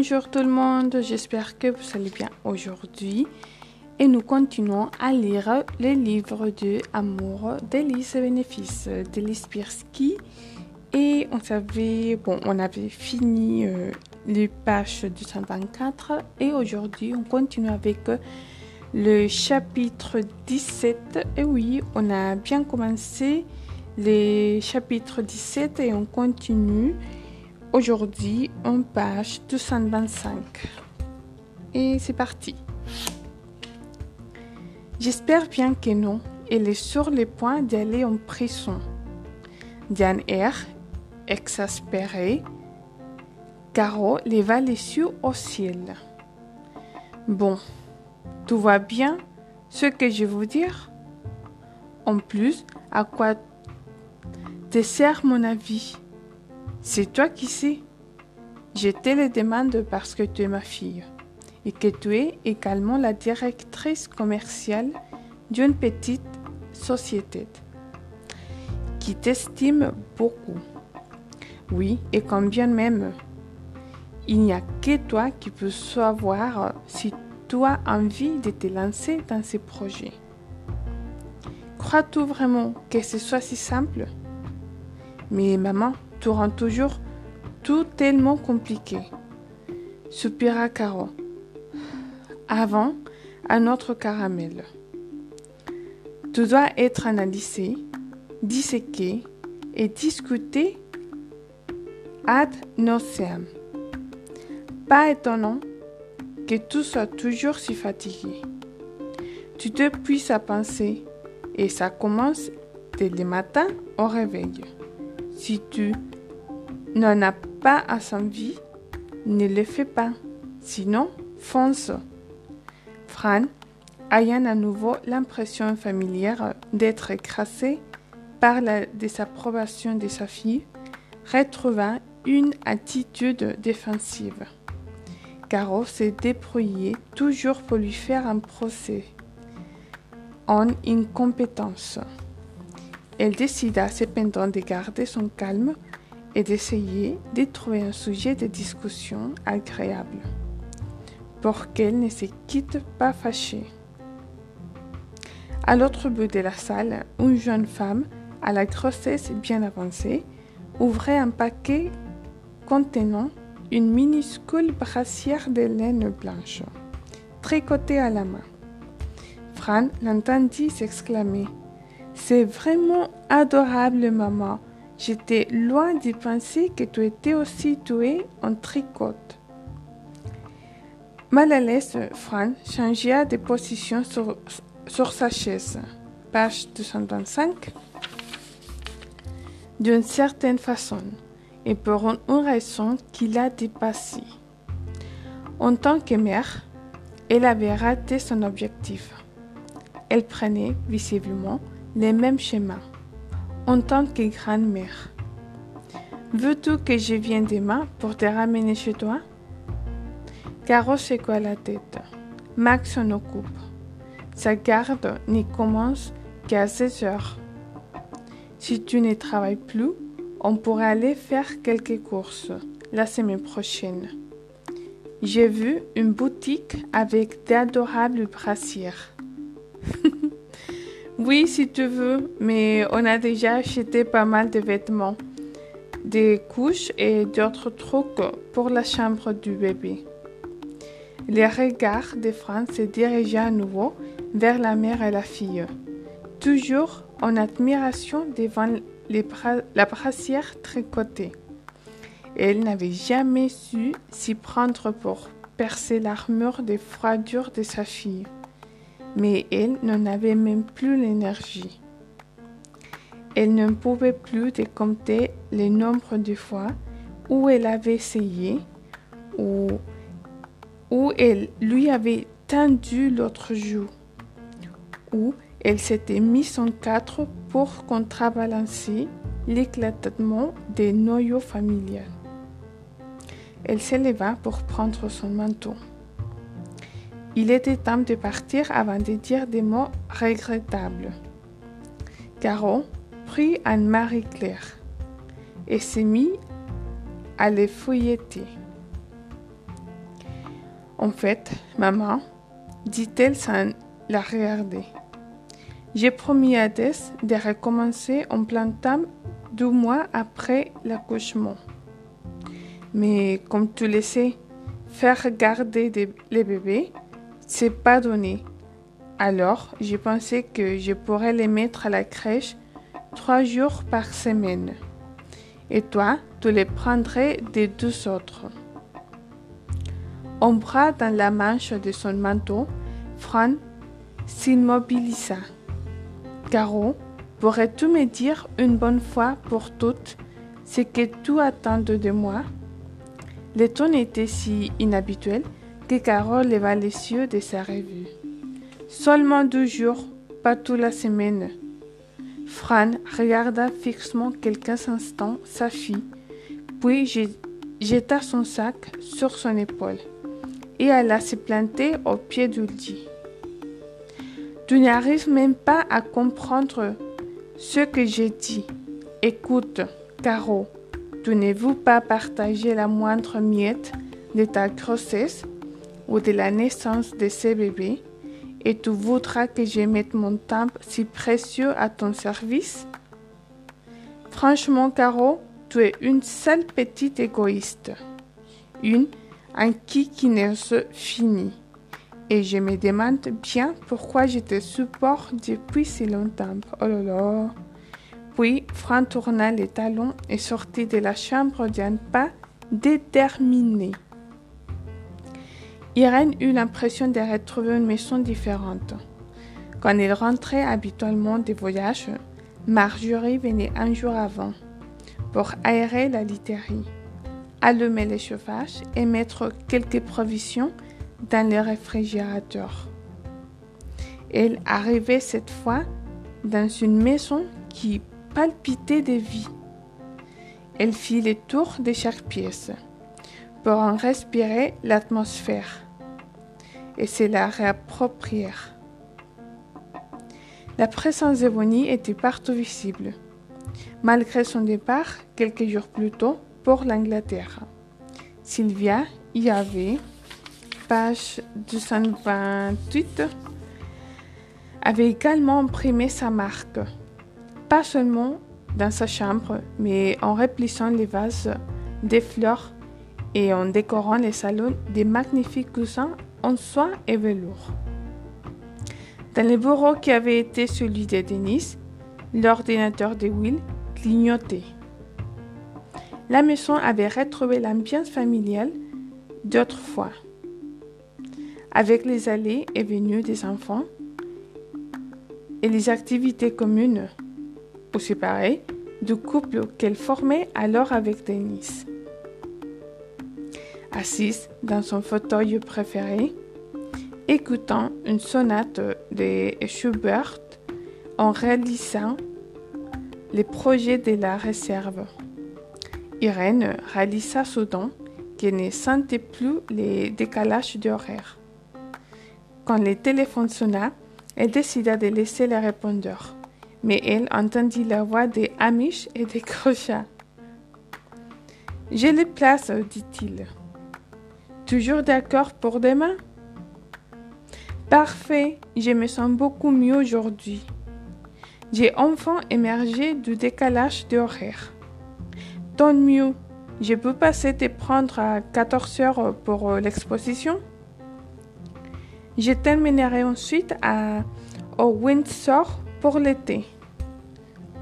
Bonjour tout le monde, j'espère que vous allez bien aujourd'hui. Et nous continuons à lire le livre de Amour d'Elise Bénéfice d'Elise Pirsky. Et on savait, bon, on avait fini euh, les pages 224 et aujourd'hui on continue avec le chapitre 17 et oui, on a bien commencé les chapitres 17 et on continue Aujourd'hui, on page 225. Et c'est parti. J'espère bien que non. Elle est sur le point d'aller en prison. D'un air exaspéré, Caro leva les yeux au ciel. Bon, tout va bien ce que je veux dire? En plus, à quoi te sert mon avis? C'est toi qui sais. Je te le demande parce que tu es ma fille et que tu es également la directrice commerciale d'une petite société qui t'estime beaucoup. Oui, et combien même. Il n'y a que toi qui peux savoir si tu as envie de te lancer dans ces projets. Crois-tu vraiment que ce soit si simple? Mais maman, tu rends toujours tout tellement compliqué. Soupira Caro. Avant, un autre caramel. Tout doit être analysé, disséqué et discuté ad nauseam. Pas étonnant que tout soit toujours si fatigué. Tu te puisses à penser et ça commence dès le matin au réveil. Si tu n'en as pas à vie, ne le fais pas. Sinon, fonce. Fran, ayant à nouveau l'impression familière d'être écrasé par la désapprobation de sa fille, retrouva une attitude défensive. Caro s'est débrouillé toujours pour lui faire un procès en incompétence. Elle décida cependant de garder son calme et d'essayer de trouver un sujet de discussion agréable pour qu'elle ne se quitte pas fâchée. À l'autre bout de la salle, une jeune femme à la grossesse bien avancée ouvrait un paquet contenant une minuscule brassière de laine blanche, tricotée à la main. Fran l'entendit s'exclamer c'est vraiment adorable, maman. J'étais loin d'y penser que tu étais aussi douée en tricote. Mal à l'aise, Fran changea de position sur, sa chaise. Page 225. D'une certaine façon, et pour une raison qui l'a dépassée. En tant que mère, elle avait raté son objectif. Elle prenait visiblement les mêmes schémas. En tant que grand-mère, veux-tu que je vienne demain pour te ramener chez toi? Caro secoua la tête? Max s'en occupe. Sa garde n'y commence qu'à 16 heures. Si tu ne travailles plus, on pourrait aller faire quelques courses la semaine prochaine. J'ai vu une boutique avec d'adorables brassières. Oui, si tu veux, mais on a déjà acheté pas mal de vêtements, des couches et d'autres trucs pour la chambre du bébé. Les regards de France se dirigea à nouveau vers la mère et la fille, toujours en admiration devant la brassière tricotée. Elle n'avait jamais su s'y prendre pour percer l'armure de froidure de sa fille mais elle n'en avait même plus l'énergie. Elle ne pouvait plus de compter le nombre de fois où elle avait essayé ou où elle lui avait tendu l'autre joue, où elle s'était mise en quatre pour contrebalancer l'éclatement des noyaux familiaux. Elle s'éleva pour prendre son manteau. Il était temps de partir avant de dire des mots regrettables. Caro prit un Marie-Claire et s'est mis à les fouilleter. En fait, maman, dit-elle sans la regarder, j'ai promis à Tess de recommencer en plein temps deux mois après l'accouchement. Mais comme tu le sais, faire garder les bébés, c'est pas donné. Alors, j'ai pensé que je pourrais les mettre à la crèche trois jours par semaine. Et toi, tu les prendrais des deux autres. bras dans la manche de son manteau, Fran s'immobilisa. Caro, pourrais-tu me dire une bonne fois pour toutes ce que tu attends de moi? Le ton était si inhabituel que Caro leva les yeux de sa revue. Seulement deux jours, pas toute la semaine. Fran regarda fixement quelques instants sa fille, puis jeta son sac sur son épaule et alla se planter au pied du lit. Tu n'arrives même pas à comprendre ce que j'ai dit. Écoute, Caro, tu ne veux pas partager la moindre miette de ta grossesse ou de la naissance de ces bébés et tu voudras que je mette mon temps si précieux à ton service? Franchement, Caro, tu es une sale petite égoïste. Une enquiquineuse finie. Et je me demande bien pourquoi je te supporte depuis si longtemps. Oh là là. Puis, Fran tourna les talons et sortit de la chambre d'un pas déterminé. Irène eut l'impression de retrouver une maison différente. Quand il rentrait habituellement des voyages, Marjorie venait un jour avant pour aérer la literie, allumer les chauffages et mettre quelques provisions dans le réfrigérateur. Elle arrivait cette fois dans une maison qui palpitait de vie. Elle fit le tour de chaque pièce pour en respirer l'atmosphère et se la réapproprier. La présence de Bonnie était partout visible, malgré son départ quelques jours plus tôt pour l'Angleterre. Sylvia y avait, page 228, avait également imprimé sa marque, pas seulement dans sa chambre, mais en replissant les vases des fleurs et en décorant les salons des magnifiques coussins en soie et velours. Dans le bureau qui avait été celui de Denis, l'ordinateur de Will clignotait. La maison avait retrouvé l'ambiance familiale d'autrefois, avec les allées et venues des enfants et les activités communes, ou séparées, du couple qu'elle formait alors avec Denis assise dans son fauteuil préféré, écoutant une sonate de Schubert en réalisant les projets de la réserve. Irène réalisa soudain qu'elle ne sentait plus les décalages d'horaire. Quand le téléphone sonna, elle décida de laisser le répondeur, mais elle entendit la voix des Amish et des crochets. Je les place, dit-il. Toujours d'accord pour demain? Parfait, je me sens beaucoup mieux aujourd'hui. J'ai enfin émergé du décalage d'horaire. Tant mieux, je peux passer te prendre à 14 heures pour euh, l'exposition? Je terminerai ensuite à, au Windsor pour l'été.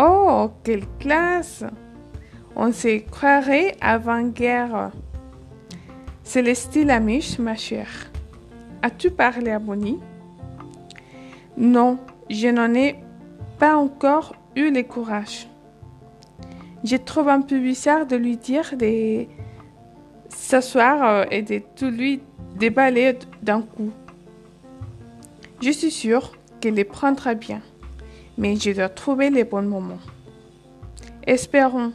Oh, quelle classe! On se croirait avant-guerre. C'est le style amiche, ma chère. As-tu parlé à Bonnie? Non, je n'en ai pas encore eu le courage. Je trouve un peu bizarre de lui dire de s'asseoir et de tout lui déballer d'un coup. Je suis sûre qu'il les prendra bien, mais je dois trouver les bons moments. Espérons,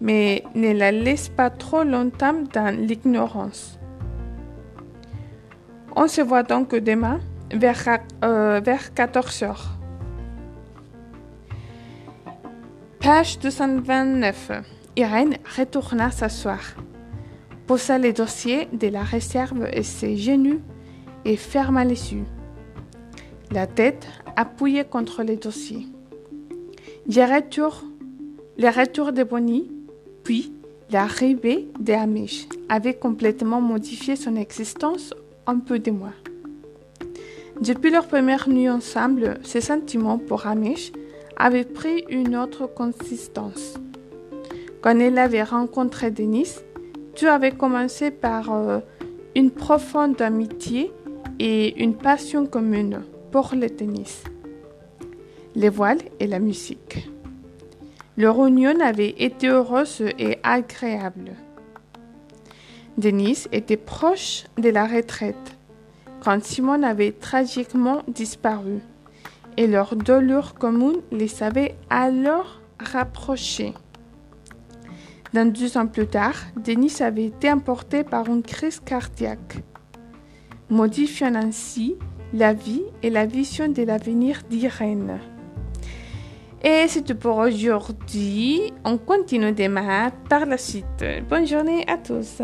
mais ne la laisse pas trop longtemps dans l'ignorance. On se voit donc demain vers, euh, vers 14 heures. Page 229. Irène retourna s'asseoir, posa les dossiers de la réserve et ses genoux et ferma les yeux. La tête appuyée contre les dossiers. Les retours, les retours de Bonnie, puis l'arrivée de Hamish avait complètement modifié son existence un peu de mois. Depuis leur première nuit ensemble, ses sentiments pour Hamish avaient pris une autre consistance. Quand elle avait rencontré Denis, tout avait commencé par euh, une profonde amitié et une passion commune pour le tennis, les voiles et la musique. Leur union avait été heureuse et agréable. Denis était proche de la retraite quand Simone avait tragiquement disparu et leur douleur commune les avait alors rapprochés. Dans deux ans plus tard, Denis avait été emporté par une crise cardiaque, modifiant ainsi la vie et la vision de l'avenir d'Irène. Et c'est tout pour aujourd'hui. On continue demain par la suite. Bonne journée à tous.